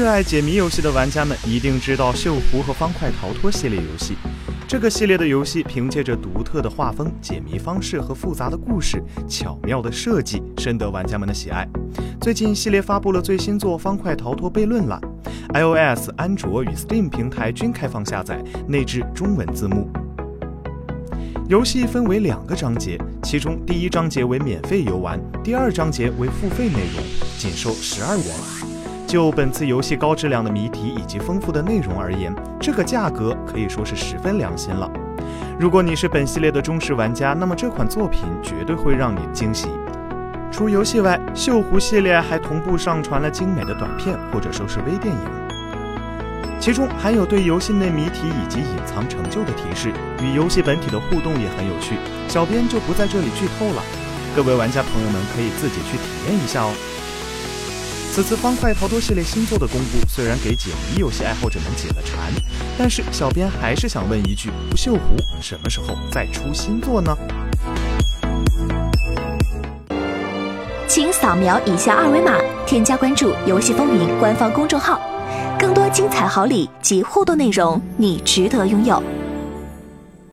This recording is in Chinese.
热爱解谜游戏的玩家们一定知道《锈湖》和《方块逃脱》系列游戏。这个系列的游戏凭借着独特的画风、解谜方式和复杂的故事、巧妙的设计，深得玩家们的喜爱。最近，系列发布了最新作《方块逃脱悖论》了，iOS、安卓与 Steam 平台均开放下载，内置中文字幕。游戏分为两个章节，其中第一章节为免费游玩，第二章节为付费内容，仅售十二元。就本次游戏高质量的谜题以及丰富的内容而言，这个价格可以说是十分良心了。如果你是本系列的忠实玩家，那么这款作品绝对会让你惊喜。除游戏外，《锈湖》系列还同步上传了精美的短片或者说是微电影，其中还有对游戏内谜题以及隐藏成就的提示，与游戏本体的互动也很有趣。小编就不在这里剧透了，各位玩家朋友们可以自己去体验一下哦。此次方块逃脱系列新作的公布，虽然给解谜游戏爱好者们解了馋，但是小编还是想问一句：不锈湖什么时候再出新作呢？请扫描以下二维码，添加关注“游戏风云”官方公众号，更多精彩好礼及互动内容，你值得拥有。